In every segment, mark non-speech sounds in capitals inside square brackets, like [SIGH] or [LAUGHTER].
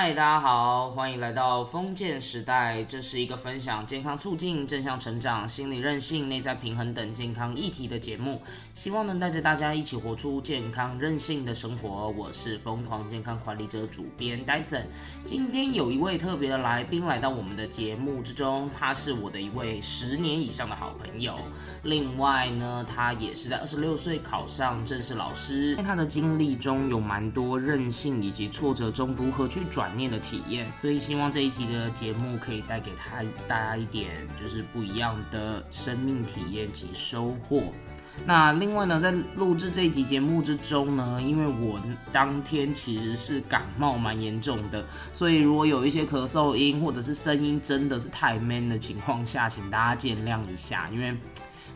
嗨，大家好，欢迎来到封建时代。这是一个分享健康促进、正向成长、心理韧性、内在平衡等健康议题的节目，希望能带着大家一起活出健康韧性的生活。我是疯狂健康管理者主编 Dyson。今天有一位特别的来宾来到我们的节目之中，他是我的一位十年以上的好朋友。另外呢，他也是在二十六岁考上正式老师。在他的经历中有蛮多韧性以及挫折中如何去转。念的体验，所以希望这一集的节目可以带给他大家一点就是不一样的生命体验及收获。那另外呢，在录制这一集节目之中呢，因为我当天其实是感冒蛮严重的，所以如果有一些咳嗽音或者是声音真的是太 man 的情况下，请大家见谅一下，因为。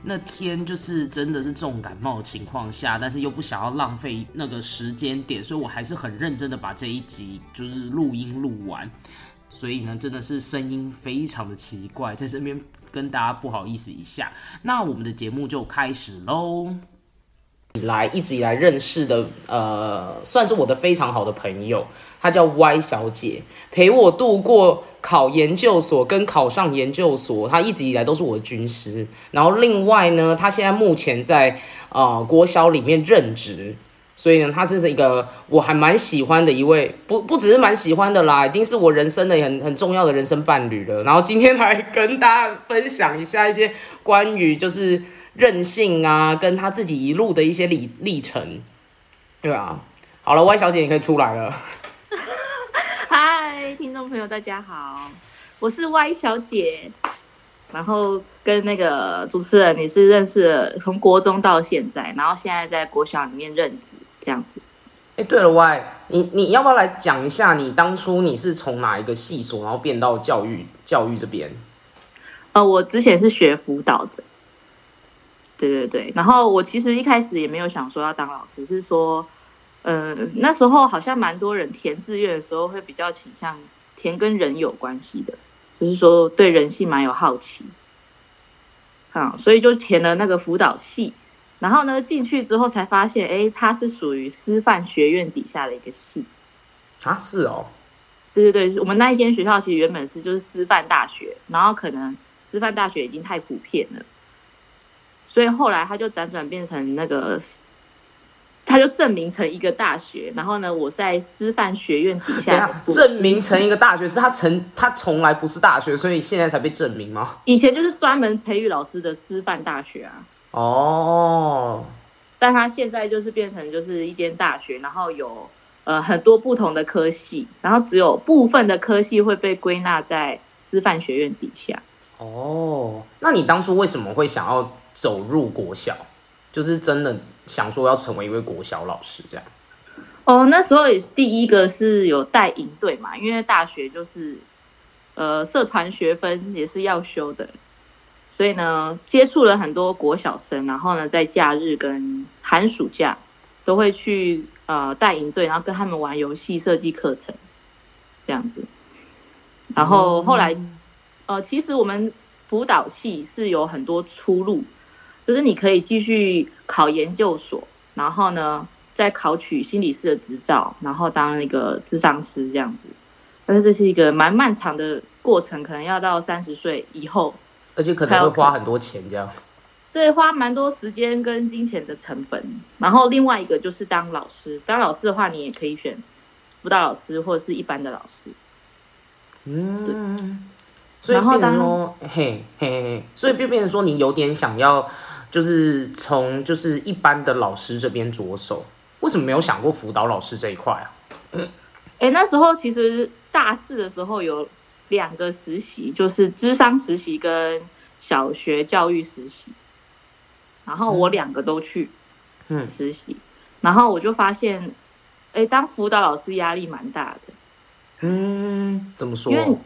那天就是真的是重感冒的情况下，但是又不想要浪费那个时间点，所以我还是很认真的把这一集就是录音录完。所以呢，真的是声音非常的奇怪，在这边跟大家不好意思一下。那我们的节目就开始喽。来一直以来认识的，呃，算是我的非常好的朋友，她叫 Y 小姐，陪我度过考研究所跟考上研究所，他一直以来都是我的军师。然后另外呢，他现在目前在呃国小里面任职，所以呢，他是一个我还蛮喜欢的一位，不不只是蛮喜欢的啦，已经是我人生的很很重要的人生伴侣了。然后今天来跟大家分享一下一些关于就是。任性啊，跟他自己一路的一些历历程，对啊。好了，Y 小姐，你可以出来了。嗨，听众朋友，大家好，我是 Y 小姐。然后跟那个主持人，你是认识从国中到现在，然后现在在国小里面任职这样子。哎，对了，Y，你你要不要来讲一下，你当初你是从哪一个系所，然后变到教育教育这边？呃，我之前是学辅导的。对对对，然后我其实一开始也没有想说要当老师，是说，呃，那时候好像蛮多人填志愿的时候会比较倾向填跟人有关系的，就是说对人性蛮有好奇，啊，所以就填了那个辅导系，然后呢进去之后才发现，哎，它是属于师范学院底下的一个系，啊，是哦，对对对，我们那一间学校其实原本是就是师范大学，然后可能师范大学已经太普遍了。所以后来它就辗转变成那个，他就证明成一个大学。然后呢，我在师范学院底下证明成一个大学，是他曾他从来不是大学，所以现在才被证明吗？以前就是专门培育老师的师范大学啊。哦，但他现在就是变成就是一间大学，然后有呃很多不同的科系，然后只有部分的科系会被归纳在师范学院底下。哦，那你当初为什么会想要？走入国小，就是真的想说要成为一位国小老师这样。哦，那时候也是第一个是有带营队嘛，因为大学就是呃社团学分也是要修的，所以呢接触了很多国小生，然后呢在假日跟寒暑假都会去呃带营队，然后跟他们玩游戏设计课程这样子。然后后来呃其实我们辅导系是有很多出路。就是你可以继续考研究所，然后呢，再考取心理师的执照，然后当那个智商师这样子。但是这是一个蛮漫长的过程，可能要到三十岁以后，而且可能会花很多钱这样。对，花蛮多时间跟金钱的成本。然后另外一个就是当老师，当老师的话，你也可以选辅导老师或者是一般的老师。嗯，所以变成说，嘿嘿嘿，所以变变成说，你有点想要。就是从就是一般的老师这边着手，为什么没有想过辅导老师这一块啊？哎，那时候其实大四的时候有两个实习，就是智商实习跟小学教育实习，然后我两个都去，嗯，实习，然后我就发现，哎，当辅导老师压力蛮大的。嗯，怎么说？因为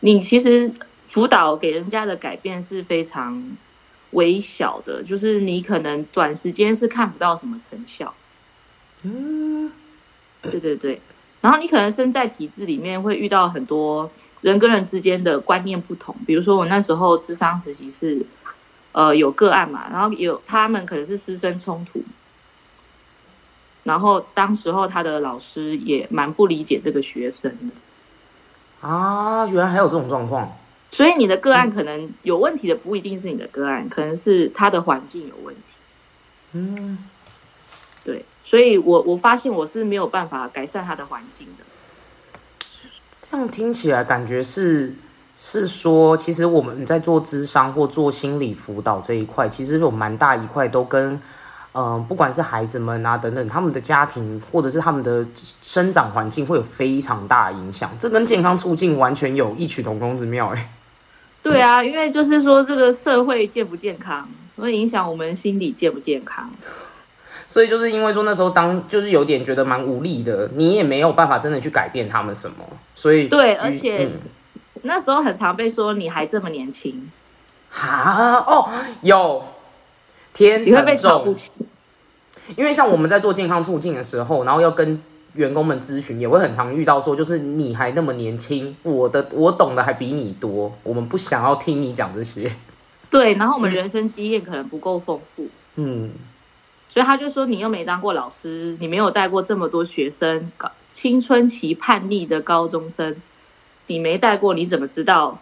你其实辅导给人家的改变是非常。微小的，就是你可能短时间是看不到什么成效。嗯，对对对。然后你可能身在体制里面，会遇到很多人跟人之间的观念不同。比如说我那时候智商实习是，呃，有个案嘛，然后有他们可能是师生冲突，然后当时候他的老师也蛮不理解这个学生的，啊，原来还有这种状况。所以你的个案可能有问题的不一定是你的个案，可能是他的环境有问题。嗯，对，所以我我发现我是没有办法改善他的环境的。这样听起来感觉是是说，其实我们在做智商或做心理辅导这一块，其实有蛮大一块都跟。嗯，不管是孩子们啊等等，他们的家庭或者是他们的生长环境会有非常大的影响，这跟健康促进完全有异曲同工之妙哎。对啊，因为就是说这个社会健不健康，会影响我们心理健不健康。所以就是因为说那时候当就是有点觉得蛮无力的，你也没有办法真的去改变他们什么，所以对，而且那时候很常被说你还这么年轻，哈？哦有。天你会被瞧不起，因为像我们在做健康促进的时候，然后要跟员工们咨询，也会很常遇到说，就是你还那么年轻，我的我懂得还比你多，我们不想要听你讲这些。对，然后我们人生经验可能不够丰富，嗯，所以他就说你又没当过老师，你没有带过这么多学生，青春期叛逆的高中生，你没带过，你怎么知道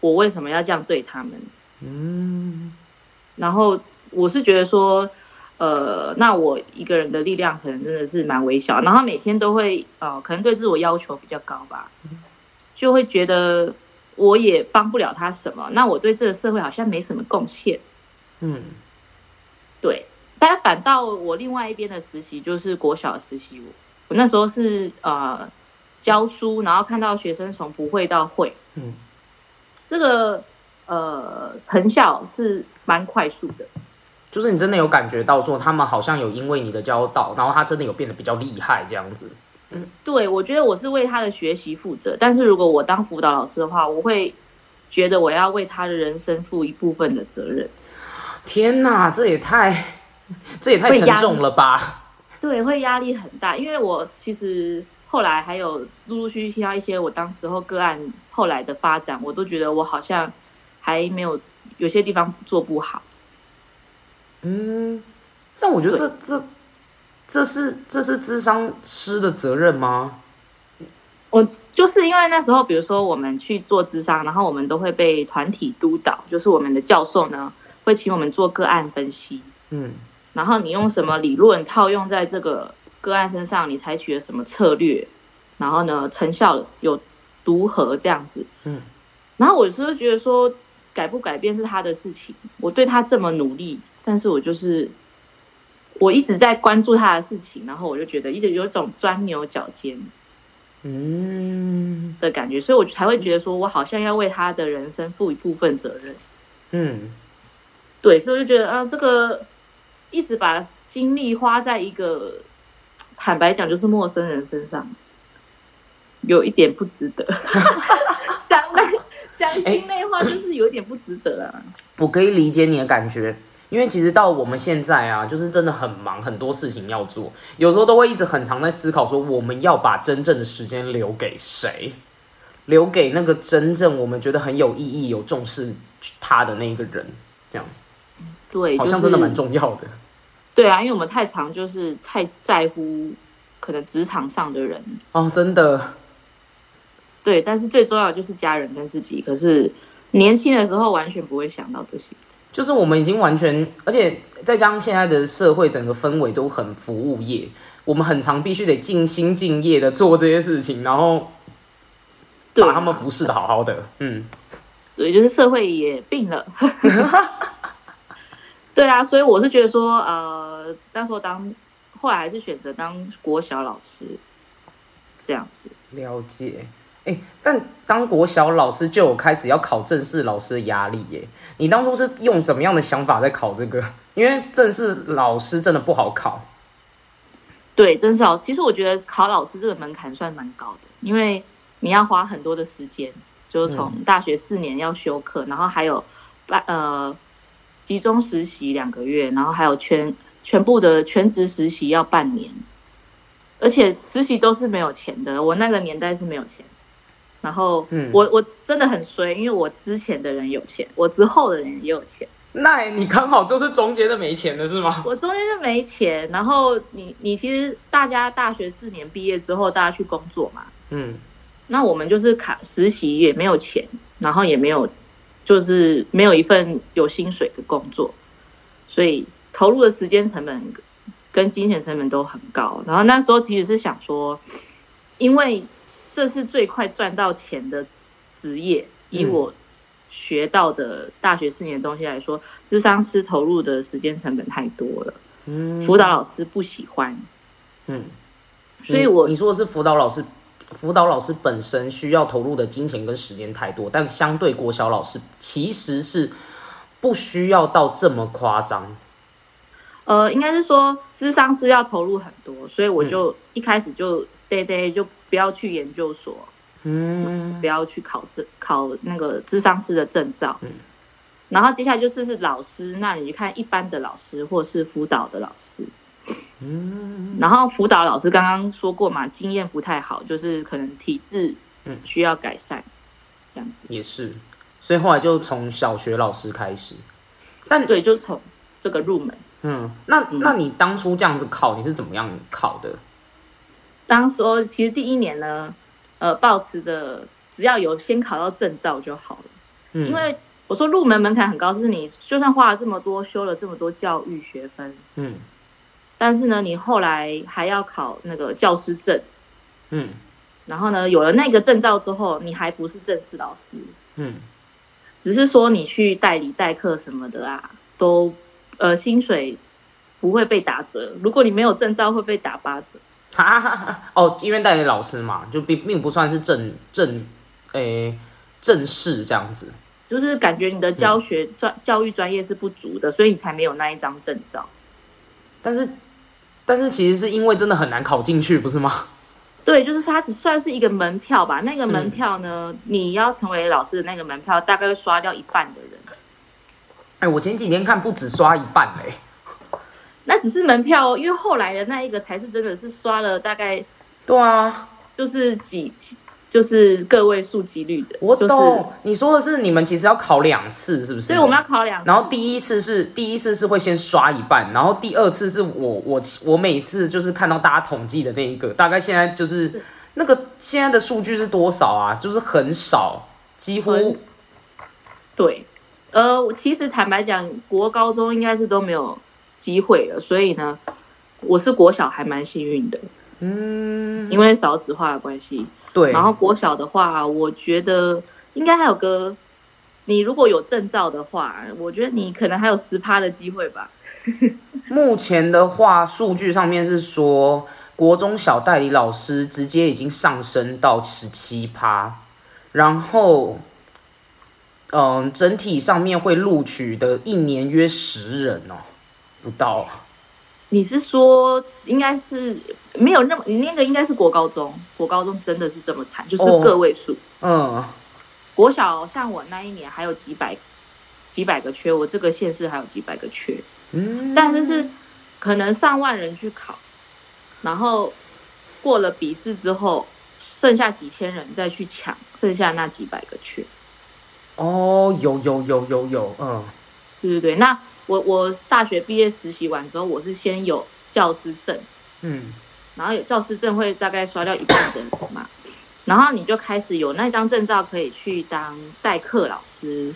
我为什么要这样对他们？嗯，然后。我是觉得说，呃，那我一个人的力量可能真的是蛮微小，然后每天都会，呃，可能对自我要求比较高吧，就会觉得我也帮不了他什么，那我对这个社会好像没什么贡献，嗯，对，但反倒我另外一边的实习就是国小实习，我我那时候是呃教书，然后看到学生从不会到会，嗯，这个呃成效是蛮快速的。就是你真的有感觉到说，他们好像有因为你的教导，然后他真的有变得比较厉害这样子。嗯，对，我觉得我是为他的学习负责。但是如果我当辅导老师的话，我会觉得我要为他的人生负一部分的责任。天哪，这也太这也太沉重了吧？[LAUGHS] 对，会压力很大。因为我其实后来还有陆陆续续听到一些我当时候个案后来的发展，我都觉得我好像还没有有些地方做不好。嗯，但我觉得这这这是这是智商师的责任吗？我就是因为那时候，比如说我们去做智商，然后我们都会被团体督导，就是我们的教授呢会请我们做个案分析，嗯，然后你用什么理论套用在这个个案身上，你采取了什么策略，然后呢成效有如何这样子，嗯，然后我是觉得说改不改变是他的事情，我对他这么努力。但是我就是我一直在关注他的事情，然后我就觉得一直有一种钻牛角尖，嗯的感觉，所以我才会觉得说我好像要为他的人生负一部分责任。嗯，对，所以我就觉得啊，这个一直把精力花在一个坦白讲就是陌生人身上，有一点不值得。[LAUGHS] 讲讲心内话就是有点不值得啊。我可以理解你的感觉。因为其实到我们现在啊，就是真的很忙，很多事情要做，有时候都会一直很常在思考说，我们要把真正的时间留给谁？留给那个真正我们觉得很有意义、有重视他的那个人，这样。对，好像真的蛮重要的。对啊，因为我们太常就是太在乎可能职场上的人哦，真的。对，但是最重要的就是家人跟自己。可是年轻的时候完全不会想到这些。就是我们已经完全，而且再加上现在的社会整个氛围都很服务业，我们很长必须得尽心尽业的做这些事情，然后把他们服侍的好好的。嗯，对，就是社会也病了。[LAUGHS] 对啊，所以我是觉得说，呃，那时候当后来还是选择当国小老师这样子。了解。哎，但当国小老师就有开始要考正式老师的压力耶。你当初是用什么样的想法在考这个？因为正式老师真的不好考。对，正式老师，其实我觉得考老师这个门槛算蛮高的，因为你要花很多的时间，就是从大学四年要修课，然后还有半呃集中实习两个月，然后还有全全部的全职实习要半年，而且实习都是没有钱的。我那个年代是没有钱。然后，嗯，我我真的很衰，因为我之前的人有钱，我之后的人也有钱。那你刚好就是中间的没钱的是吗？我中间就没钱，然后你你其实大家大学四年毕业之后，大家去工作嘛，嗯，那我们就是卡实习也没有钱，然后也没有就是没有一份有薪水的工作，所以投入的时间成本跟金钱成本都很高。然后那时候其实是想说，因为这是最快赚到钱的职业，以嗯。我学到的大学四年的东西来说，智商师投入的时间成本太多了，嗯。辅导老师不喜欢，嗯，所以我你你说的是辅导老师，辅导老师本身需要投入的金钱跟时间太多，但相对国小老师其实是不需要到这么夸张。呃，应该是说智商师要投入很多，所以我就一开始就对对，就不要去研究所，嗯不要去考证考那个智商师的证照。嗯然后接下来就是是老师，那你就看一般的老师或是辅导的老师。嗯然后辅导老师刚刚说过嘛，经验不太好，就是可能体质嗯需要改善，这样子。也是，所以后来就从小学老师开始。但对，就从这个入门。嗯，那那你当初这样子考，你是怎么样考的？当时候其实第一年呢，呃，保持着只要有先考到证照就好了。嗯，因为我说入门门槛很高，是你就算花了这么多，修了这么多教育学分，嗯但是呢，你后来还要考那个教师证，嗯然后呢，有了那个证照之后，你还不是正式老师，嗯，只是说你去代理代课什么的啊，都呃薪水不会被打折。如果你没有证照，会被打八折。哈哈哈哦，因为代理老师嘛，就并并不算是正正诶、正式这样子。就是感觉你的教学专、教育专业是不足的，所以你才没有那一张证照。但是但是其实是因为真的很难考进去，不是吗？对，就是它只算是一个门票吧。那个门票呢，你要成为老师的那个门票，大概会刷掉一半的人。哎、我前几天看不止刷一半嘞、那只是门票哦，因为后来的那一个才是真的是刷了大概对啊，就是几，就是个位数几率的。我就是懂。你说的是你们其实要考两次，是不是？所以我们要考两次，然后第一次是第一次是会先刷一半，然后第二次是我我我每次就是看到大家统计的那一个，大概现在就是那个现在的数据是多少啊？就是很少，几乎很对，呃，我其实坦白讲，国高中应该是都没有机会了，所以呢，我是国小还蛮幸运的，嗯，因为少子化的关系。对，然后国小的话，我觉得应该还有个，你如果有证照的话，我觉得你可能还有十趴的机会吧。[LAUGHS] 目前的话，数据上面是说，国中小代理老师直接已经上升到十七趴，然后，嗯，整体上面会录取的一年约十人哦，不到。你是说应该是没有那么，你那个应该是国高中，国高中真的是这么惨，就是哦个位数。嗯，国小像我那一年还有几百几百个缺，我这个县市还有几百个缺，嗯，但是是可能上万人去考，然后过了笔试之后，剩下几千人再去抢剩下那几百个缺。哦，有有有有有，嗯对对对，那我我大学毕业实习完之后，我是先有教师证，嗯然后有教师证会大概刷掉一半的人嘛，然后你就开始有那张证照可以去当代课老师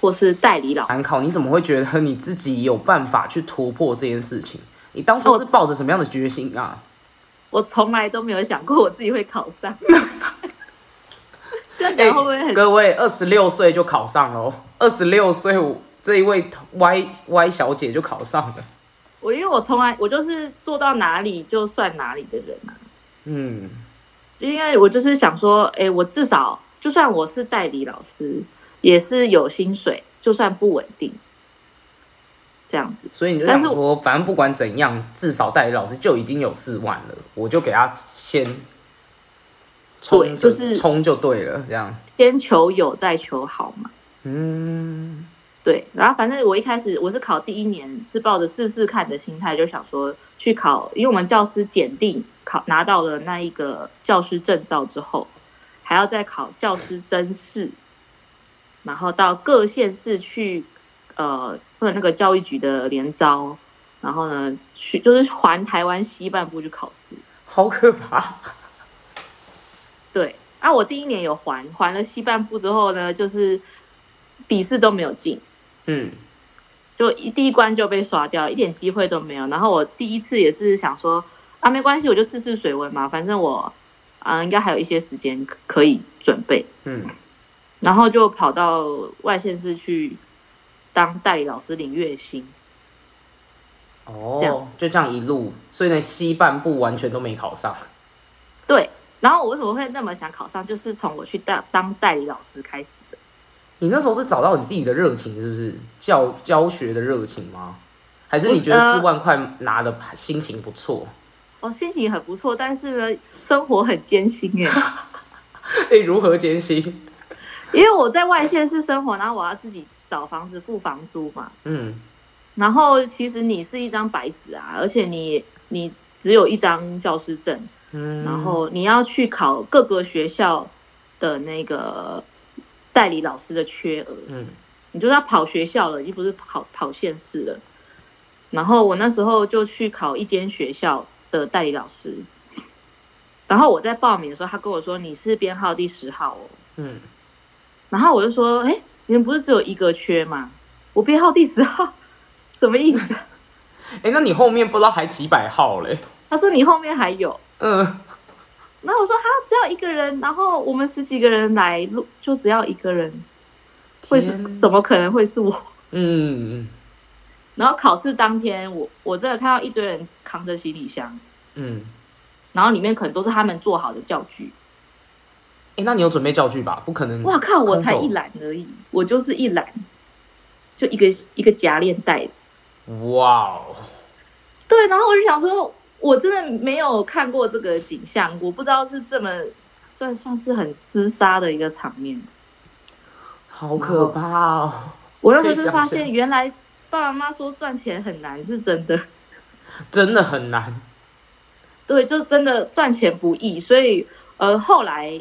或是代理老师。难考，你怎么会觉得你自己有办法去突破这件事情？你当初是抱着什么样的决心啊？我从来都没有想过我自己会考上。[LAUGHS] 这样讲会不会很？各位二十六岁就考上了哦，二十六岁我这一位 Y Y 小姐就考上了。我因为我从来我就是做到哪里就算哪里的人啊，嗯，因为我就是想说，哎、我至少就算我是代理老师，也是有薪水，就算不稳定，这样子。所以你就是想说，反正不管怎样，至少代理老师就已经有四万了，我就给他先冲就是冲就对了，这样。先求有，再求好嘛。嗯对，然后反正我一开始我是考第一年，是抱着试试看的心态，就想说去考，因为我们教师检定考拿到了那一个教师证照之后，还要再考教师甄试，然后到各县市去，呃，或者那个教育局的联招，然后呢去就是环台湾西半部去考试。好可怕。[LAUGHS] 对，啊，我第一年有环，环了西半部之后呢，就是笔试都没有进，嗯就一第一关就被刷掉，一点机会都没有。然后我第一次也是想说啊，没关系，我就试试水温嘛，反正我啊、应该还有一些时间可可以准备。嗯，然后就跑到外县市去当代理老师领月薪。哦这样哦，就这样一路，所以呢，西半部完全都没考上。对，然后我为什么会那么想考上，就是从我去当当代理老师开始的。你那时候是找到你自己的热情，是不是教教学的热情吗？还是你觉得四万块拿的心情不错？哦，心情很不错，但是呢，生活很艰辛哎，[LAUGHS] 哎、如何艰辛？因为我在外县市生活，然后我要自己找房子付房租嘛。嗯然后其实你是一张白纸啊，而且你你只有一张教师证，嗯，然后你要去考各个学校的那个代理老师的缺额，嗯你就是要跑学校了，已经不是跑跑县市了。然后我那时候就去考一间学校的代理老师，然后我在报名的时候，他跟我说你是编号第十号哦，嗯，然后我就说，哎，你们不是只有一个缺吗？我编号第十号，[LAUGHS] 什么意思？[LAUGHS] 哎、那你后面不知道还几百号嘞？他说你后面还有。嗯，然后我说哈，只要一个人，然后我们十几个人来录，就只要一个人，会是怎么可能会是我？嗯然后考试当天，我我真的看到一堆人扛着行李箱，嗯，然后里面可能都是他们做好的教具。哎、那你有准备教具吧？不可能。哇靠，我才一篮而已，我就是一篮，就一个一个夹链袋。哇哦，对，然后我就想说，我真的没有看过这个景象，我不知道是这么算算是很厮杀的一个场面。好可怕哦！我那时候就发现，原来爸爸妈妈说赚钱很难是真的。[LAUGHS] 真的很难。对，就真的赚钱不易，所以呃，后来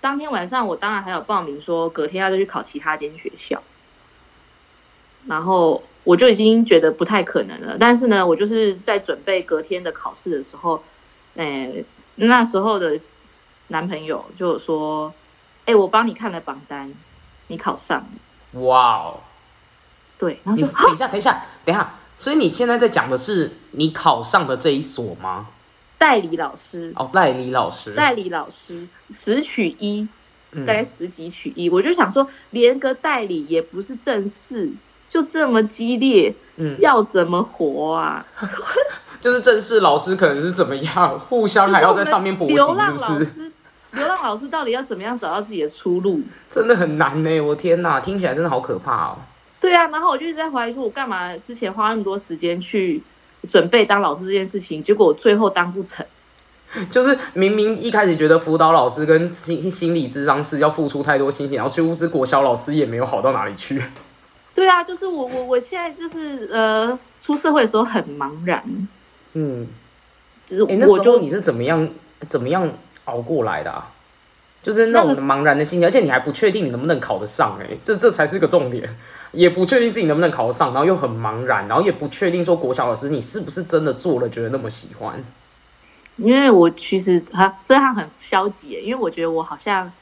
当天晚上我当然还有报名说隔天要再去考其他间学校，然后我就已经觉得不太可能了。但是呢，我就是在准备隔天的考试的时候，诶、那时候的男朋友就有说：“哎、我帮你看了榜单，你考上了。哇哦！”对，然后你就等一下，等一下，等一下。所以你现在在讲的是你考上的这一所吗？代理老师，哦，代理老师。代理老师十取一，嗯大概十几取一，我就想说，连个代理也不是正式，就这么激烈，嗯，要怎么活啊？[LAUGHS] 就是正式老师可能是怎么样，[LAUGHS] 互相还要在上面搏击，是不是？流浪老师到底要怎么样找到自己的出路？真的很难呢，我天哪，听起来真的好可怕哦。对啊，然后我就一直在怀疑说，我干嘛之前花那么多时间去准备当老师这件事情，结果我最后当不成。[LAUGHS] 就是明明一开始觉得辅导老师跟心心理智商师要付出太多心血，然后去物资国小老师也没有好到哪里去。对啊，就是我我我现在就是呃，出社会的时候很茫然，嗯，就是哎、那我就时候你是怎么样怎么样熬过来的啊？就是那种茫然的心情，而且你还不确定你能不能考得上、哎，这这才是个重点，也不确定自己能不能考得上，然后又很茫然，然后也不确定说国小老师你是不是真的做了觉得那么喜欢。因为我其实哈这样很消极耶，因为我觉得我好像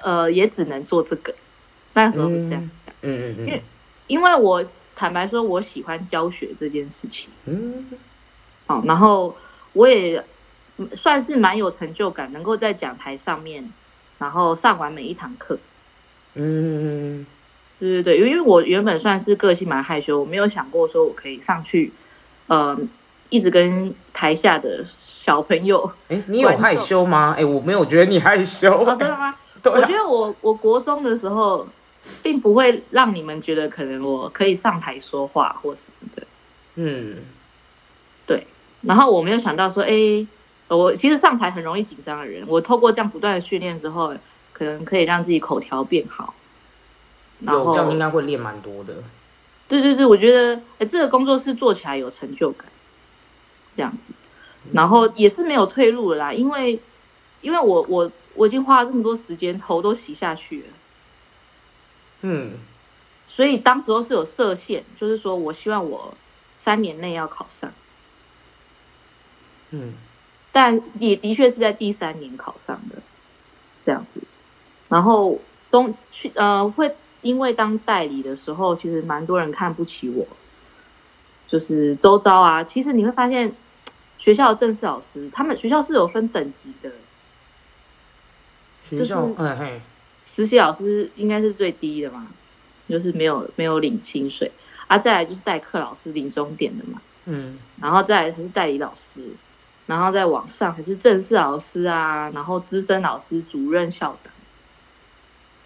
呃也只能做这个，那时候是这样想，嗯嗯嗯因为因为我坦白说，我喜欢教学这件事情，嗯，哦，然后我也嗯算是蛮有成就感，能够在讲台上面，然后上完每一堂课。嗯，对对对，因为我原本算是个性蛮害羞，我没有想过说我可以上去，呃，一直跟台下的小朋友。哎、你有害羞吗？哎、我没有觉得你害羞。哦，真的吗？[LAUGHS] 对啊我觉，得我我国中的时候，并不会让你们觉得可能我可以上台说话或什么的。嗯，对然后我没有想到说，哎，我其实上台很容易紧张的人，我透过这样不断的训练之后，可能可以让自己口条变好。然后有这样应该会练蛮多的。对对对，我觉得哎，这个工作室做起来有成就感，这样子，然后也是没有退路了啦，因为因为我我我已经花了这么多时间，头都洗下去了，嗯，所以当时候是有设限，就是说我希望我三年内要考上，嗯，但也的确是在第三年考上的。这样子。然后中去呃会因为当代理的时候，其实蛮多人看不起我，就是周遭啊，其实你会发现学校的正式老师，他们学校是有分等级的，学校实习老师应该是最低的嘛，就是没有没有领薪水，啊，再来就是代课老师领终点的嘛，嗯然后再来才是代理老师，然后再往上还是正式老师啊，然后资深老师、主任、校长。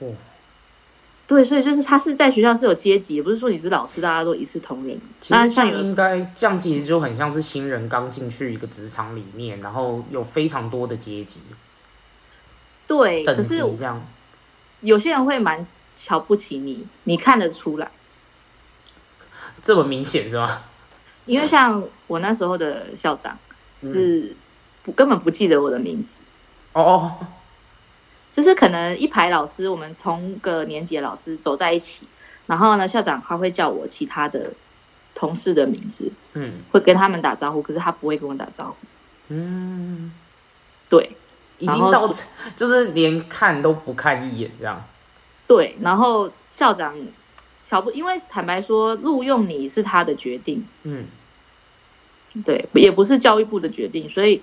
哦，对，所以就是他是在学校是有阶级，也不是说你是老师大家都一视同仁。其实这那像应该这样其实就很像是新人刚进去一个职场里面，然后有非常多的阶级对，可等级是这样。有些人会蛮瞧不起你，你看得出来，这么明显是吗？因为像我那时候的校长是不根本不记得我的名字。哦哦，就是可能一排老师，我们同个年级的老师走在一起，然后呢，校长他会叫我其他的同事的名字，嗯会跟他们打招呼，可是他不会跟我打招呼。嗯，对已经到 [LAUGHS] 就是连看都不看一眼这样。对，然后校长小布，因为坦白说，录用你是他的决定，嗯对，也不是教育部的决定，所以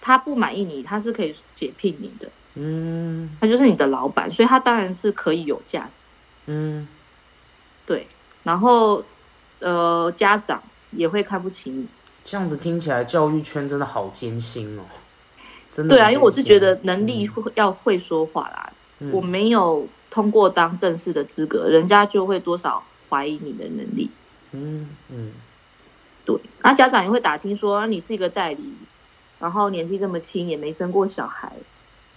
他不满意你，他是可以解聘你的，嗯他就是你的老板，所以他当然是可以有价值。嗯，对，然后呃，家长也会看不起你。这样子听起来教育圈真的好艰辛哦，真的。对啊，因为我是觉得能力会要会说话啦，嗯我没有通过当正式的资格，人家就会多少怀疑你的能力。嗯嗯对，那家长也会打听说、啊你是一个代理，然后年纪这么轻，也没生过小孩，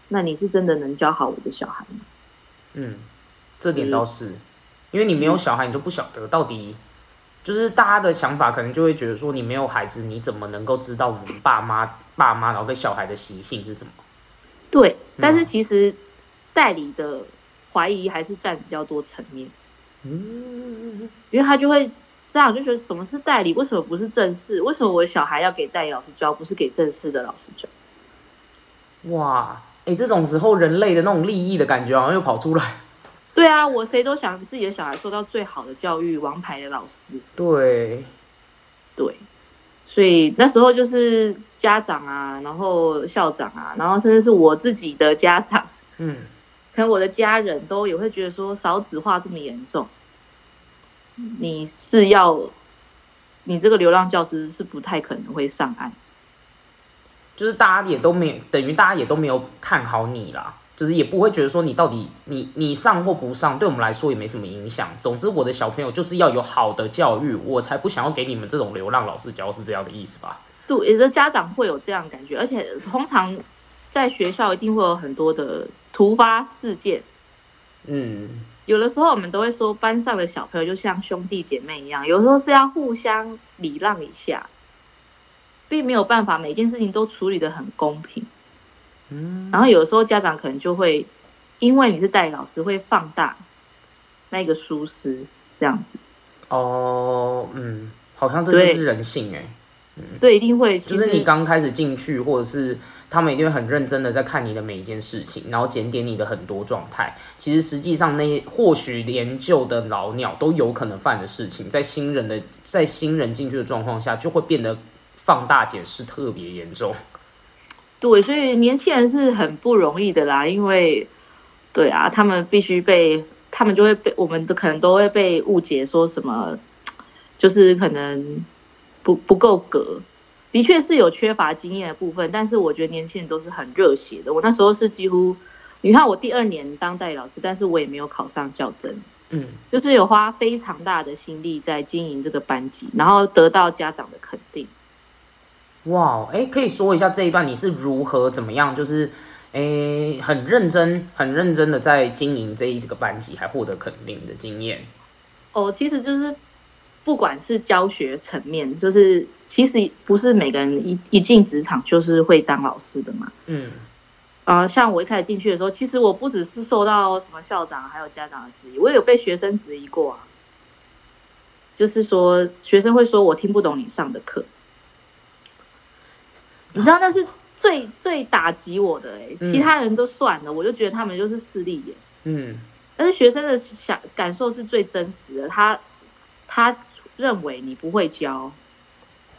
那你是真的能教好我的小孩吗？嗯，这点倒是，因为你没有小孩，你就不晓得到底。就是大家的想法可能就会觉得说，你没有孩子，你怎么能够知道我们爸妈、爸妈然后跟小孩的习性是什么？对，但是其实代理的怀疑还是占比较多层面，嗯，因为他就会这样就觉得什么是代理，为什么不是正式？为什么我的小孩要给代理老师教，不是给正式的老师教？哇，哎、这种时候人类的那种利益的感觉好像又跑出来。对啊，我谁都想自己的小孩受到最好的教育，王牌的老师。对，对，所以那时候就是家长啊，然后校长啊，然后甚至是我自己的家长，嗯，可能我的家人都也会觉得说，少子化这么严重，你是要你这个流浪教师是不太可能会上岸。就是大家也都没有，等于大家也都没有看好你啦，就是也不会觉得说你到底你你上或不上，对我们来说也没什么影响。总之，我的小朋友就是要有好的教育，我才不想要给你们这种流浪老师教，是这样的意思吧？对，有的家长会有这样感觉，而且通常在学校一定会有很多的突发事件。嗯，有的时候我们都会说，班上的小朋友就像兄弟姐妹一样，有时候是要互相礼让一下，并没有办法每件事情都处理的很公平。嗯，然后有的时候家长可能就会因为你是代理老师，会放大那个疏失这样子。哦，嗯，好像这就是人性哎、对，一定会，就是你刚开始进去，或者是他们一定会很认真的在看你的每一件事情，然后检点你的很多状态。其实实际上那或许连旧的老鸟都有可能犯的事情，在新人的在新人进去的状况下，就会变得放大解释特别严重。对，所以年轻人是很不容易的啦，因为对啊，他们必须被，他们就会被，我们都可能都会被误解说什么，就是可能不不够格。的确是有缺乏经验的部分，但是我觉得年轻人都是很热血的。我那时候是几乎，你看我第二年当代理老师，但是我也没有考上教甄，嗯，就是有花非常大的心力在经营这个班级，然后得到家长的肯定。哇，哎，可以说一下这一段你是如何怎么样，就是诶很认真、很认真的在经营这一这个班级，还获得肯定的经验。哦，其实就是不管是教学层面，就是其实不是每个人一一进职场就是会当老师的嘛。嗯呃，像我一开始进去的时候，其实我不只是受到什么校长还有家长的质疑，我也有被学生质疑过啊。就是说，学生会说我听不懂你上的课，你知道那是最最打击我的哎、嗯其他人都算了，我就觉得他们就是势利眼。嗯但是学生的想感受是最真实的，他他认为你不会教，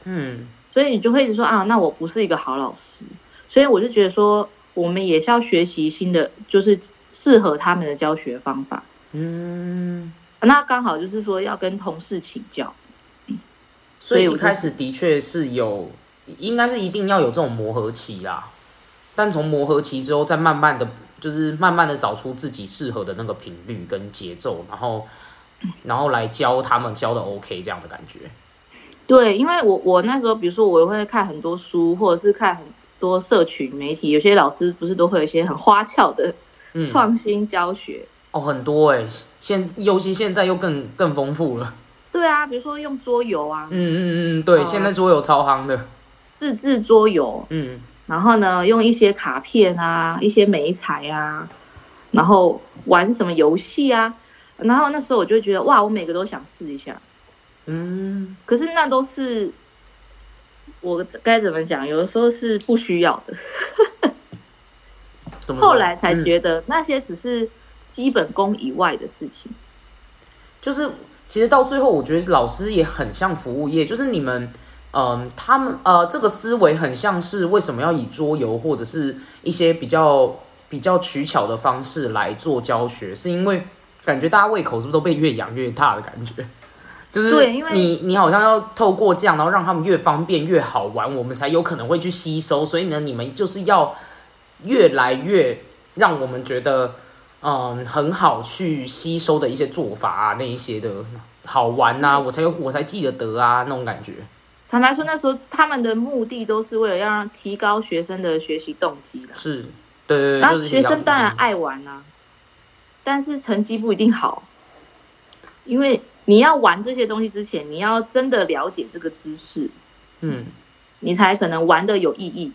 嗯所以你就会一直说啊，那我不是一个好老师。所以我就觉得说，我们也是要学习新的，就是适合他们的教学方法。嗯，那刚好就是说要跟同事请教，所以一开始的确是有，应该是一定要有这种磨合期啦。但从磨合期之后，再慢慢的就是慢慢的找出自己适合的那个频率跟节奏，然后然后来教他们教的 OK 这样的感觉。对，因为我我那时候，比如说我会看很多书，或者是看很多社群媒体，有些老师不是都会有一些很花俏的嗯，创新教学。哦，很多哎、现尤其现在又更更丰富了。对啊，比如说用桌游啊，嗯嗯嗯，对，哦现在桌游超夯的。自制桌游，嗯然后呢，用一些卡片啊，一些美彩啊，然后玩什么游戏啊，然后那时候我就觉得哇，我每个都想试一下，嗯，可是那都是我该怎么讲？有的时候是不需要的，后来才嗯觉得那些只是基本功以外的事情。就是其实到最后，我觉得老师也很像服务业，就是你们，嗯、他们呃，这个思维很像是为什么要以桌游或者是一些比较比较取巧的方式来做教学，是因为感觉大家胃口是不是都被越养越大的感觉？就是因为你你好像要透过这样，然后让他们越方便越好玩，我们才有可能会去吸收。所以呢，你们就是要越来越让我们觉得嗯很好去吸收的一些做法啊，那一些的好玩呐、我才有我才记得得啊那种感觉。坦白说，那时候他们的目的都是为了要让提高学生的学习动机的。是，对对对，然后就是学生当然爱玩啊，但是成绩不一定好，因为你要玩这些东西之前，你要真的了解这个知识，嗯你才可能玩的有意义。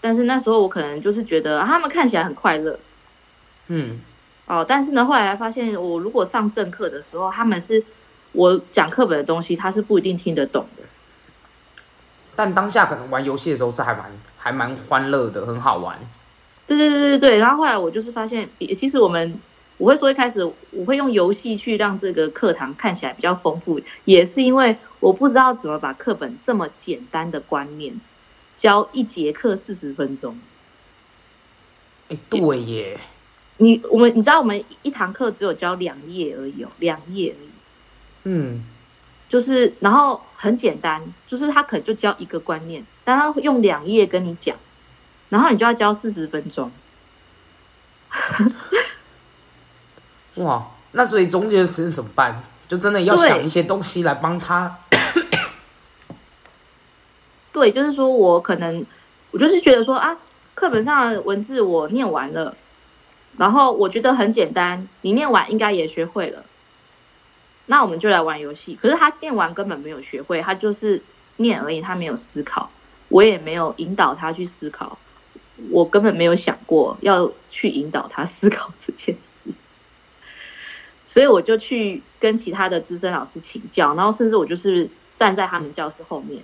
但是那时候我可能就是觉得、啊他们看起来很快乐嗯哦，但是呢，后来发现我如果上正课的时候，他们是我讲课本的东西，他是不一定听得懂的。但当下可能玩游戏的时候是还蛮还蛮欢乐的，很好玩。对对对对对，然后后来我就是发现，也其实我们我会说一开始我会用游戏去让这个课堂看起来比较丰富，也是因为我不知道怎么把课本这么简单的观念教一节课四十分钟。哎、对耶，你我们你知道我们一堂课只有教两页而已哦，两页而已，嗯，就是然后很简单，就是他可能就教一个观念，但他用两页跟你讲，然后你就要教四十分钟。[LAUGHS] 哇，那所以中间的时间怎么办？就真的要对想一些东西来帮他。[COUGHS] 对，就是说我可能我就是觉得说啊，课本上的文字我念完了，然后我觉得很简单，你念完应该也学会了，那我们就来玩游戏。可是他念完根本没有学会，他就是念而已，他没有思考，我也没有引导他去思考，我根本没有想过要去引导他思考这件事。[LAUGHS] 所以我就去跟其他的资深老师请教，然后甚至我就是站在他们教室后面。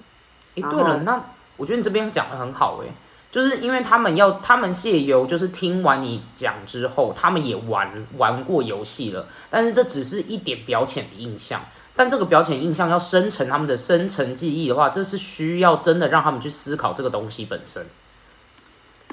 对了，那我觉得你这边讲的很好哎、就是因为他们要，他们借由就是听完你讲之后，他们也玩玩过游戏了，但是这只是一点表浅的印象。但这个表浅印象要生成他们的深层记忆的话，这是需要真的让他们去思考这个东西本身。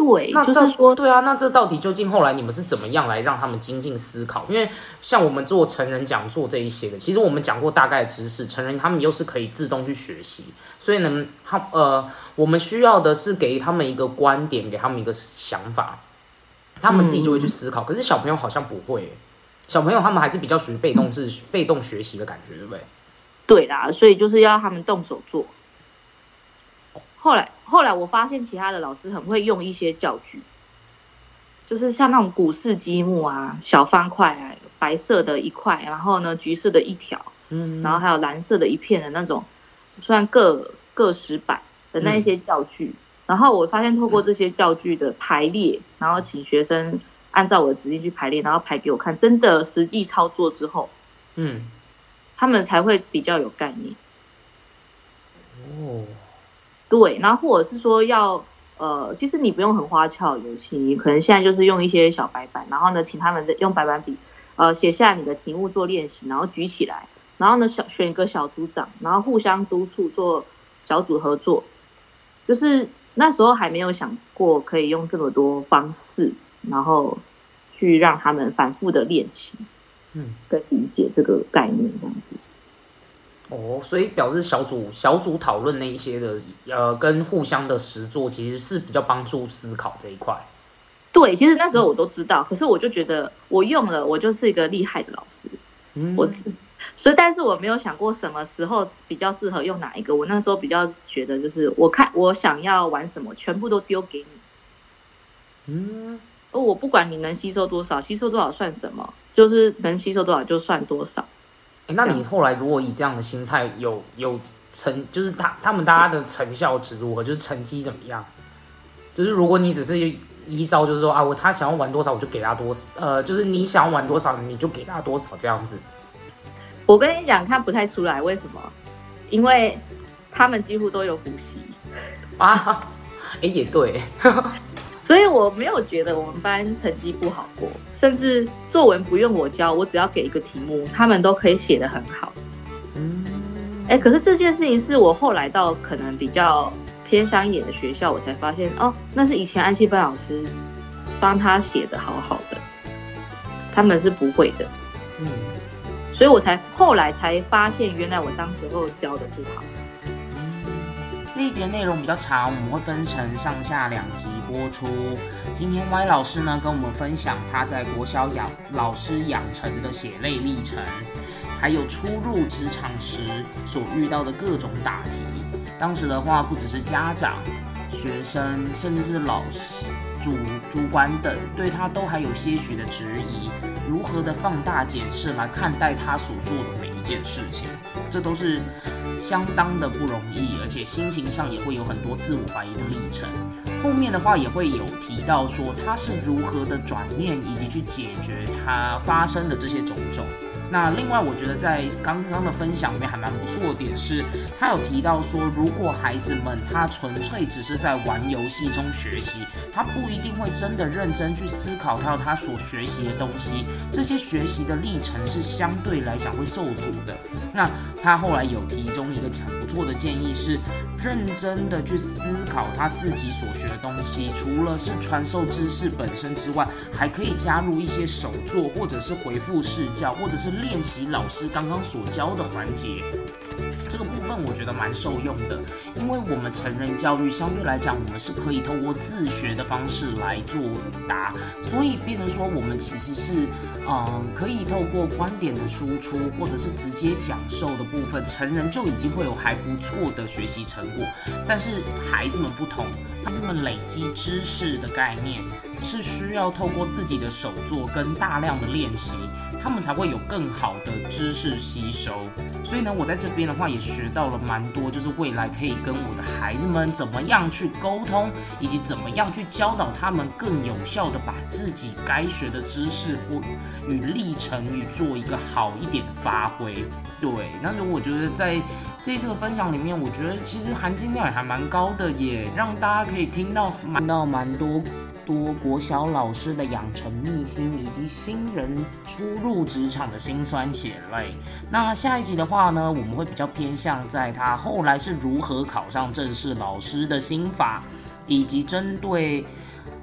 对，那这就是说，对啊，那这到底究竟后来你们是怎么样来让他们精进思考？因为像我们做成人讲座这一些的，其实我们讲过大概的知识，成人他们又是可以自动去学习，所以呢，他呃，我们需要的是给他们一个观点，给他们一个想法，他们自己就会去思考。可是小朋友好像不会欸，小朋友他们还是比较属于被动式、被动学习的感觉，对不对？对啦，所以就是要他们动手做。后来，后来我发现其他的老师很会用一些教具，就是像那种古式积木啊、小方块啊，白色的一块，然后呢橘色的一条，嗯，然后还有蓝色的一片的那种，虽然各各十百的那一些教具。然后我发现透过这些教具的排列，然后请学生按照我的指令去排列，然后排给我看，真的实际操作之后，嗯，他们才会比较有概念。哦，对，然后或者是说要呃，其实你不用很花俏的游戏，你可能现在就是用一些小白板，然后呢，请他们用白板笔，呃，写下你的题目做练习，然后举起来，然后呢，小选一个小组长，然后互相督促做小组合作。就是那时候还没有想过可以用这么多方式，然后去让他们反复的练习，嗯，跟理解这个概念这样子。哦，所以表示小组小组讨论那一些的，呃，跟互相的实作其实是比较帮助思考这一块。对，其实那时候我都知道，可是我就觉得我用了，我就是一个厉害的老师。嗯，我所以，但是我没有想过什么时候比较适合用哪一个。我那时候比较觉得，就是我看我想要玩什么，全部都丢给你。嗯，而我不管你能吸收多少，吸收多少算什么？就是能吸收多少就算多少。那你后来如果以这样的心态，有有成，就是他他们大家的成效值如何？就是成绩怎么样？就是如果你只是依照，就是说啊，我他想要玩多少，我就给他多少，呃，就是你想要玩多少，你就给他多少这样子。我跟你讲，看不太出来，为什么？因为他们几乎都有补习啊。哎，也对。[LAUGHS] 所以我没有觉得我们班成绩不好过，甚至作文不用我教，我只要给一个题目，他们都可以写得很好。嗯，哎，可是这件事情是我后来到可能比较偏乡一点的学校，我才发现哦，那是以前安溪班老师帮他写的好好的，他们是不会的。嗯，所以我才后来才发现，原来我当时候教的不好。这一节内容比较长，我们会分成上下两集播出。今天 Y 老师呢跟我们分享他在国小养老师养成的血泪历程，还有初入职场时所遇到的各种打击。当时的话，不只是家长、学生，甚至是老师、主主管等，对他都还有些许的质疑。如何的放大检视来看待他所做的每一件事情，这都是。相当的不容易，而且心情上也会有很多自我怀疑的历程。后面的话也会有提到说他是如何的转变，以及去解决他发生的这些种种。那另外，我觉得在刚刚的分享里面还蛮不错的点是，他有提到说，如果孩子们他纯粹只是在玩游戏中学习，他不一定会真的认真去思考到他所学习的东西，这些学习的历程是相对来讲会受阻的。那他后来有提中一个很不错的建议是，认真的去思考他自己所学的东西，除了是传授知识本身之外，还可以加入一些手作，或者是回复试教，或者是。练习老师刚刚所教的环节，这个部分我觉得蛮受用的，因为我们成人教育相对来讲，我们是可以通过自学的方式来做答，所以变成说我们其实是，嗯，可以透过观点的输出或者是直接讲授的部分，成人就已经会有还不错的学习成果，但是孩子们不同，孩子们累积知识的概念是需要透过自己的手作跟大量的练习。他们才会有更好的知识吸收，所以呢，我在这边的话也学到了蛮多，就是未来可以跟我的孩子们怎么样去沟通，以及怎么样去教导他们更有效的把自己该学的知识或与历程与做一个好一点的发挥。对，那就我觉得在这次的分享里面，我觉得其实含金量也还蛮高的，也让大家可以听到听到蛮多。多国小老师的养成秘辛，以及新人初入职场的辛酸血泪。那下一集的话呢，我们会比较偏向在他后来是如何考上正式老师的心法，以及针对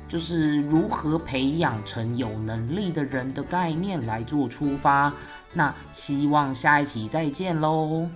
就是如何培养成有能力的人的概念来做出发。那希望下一期再见喽。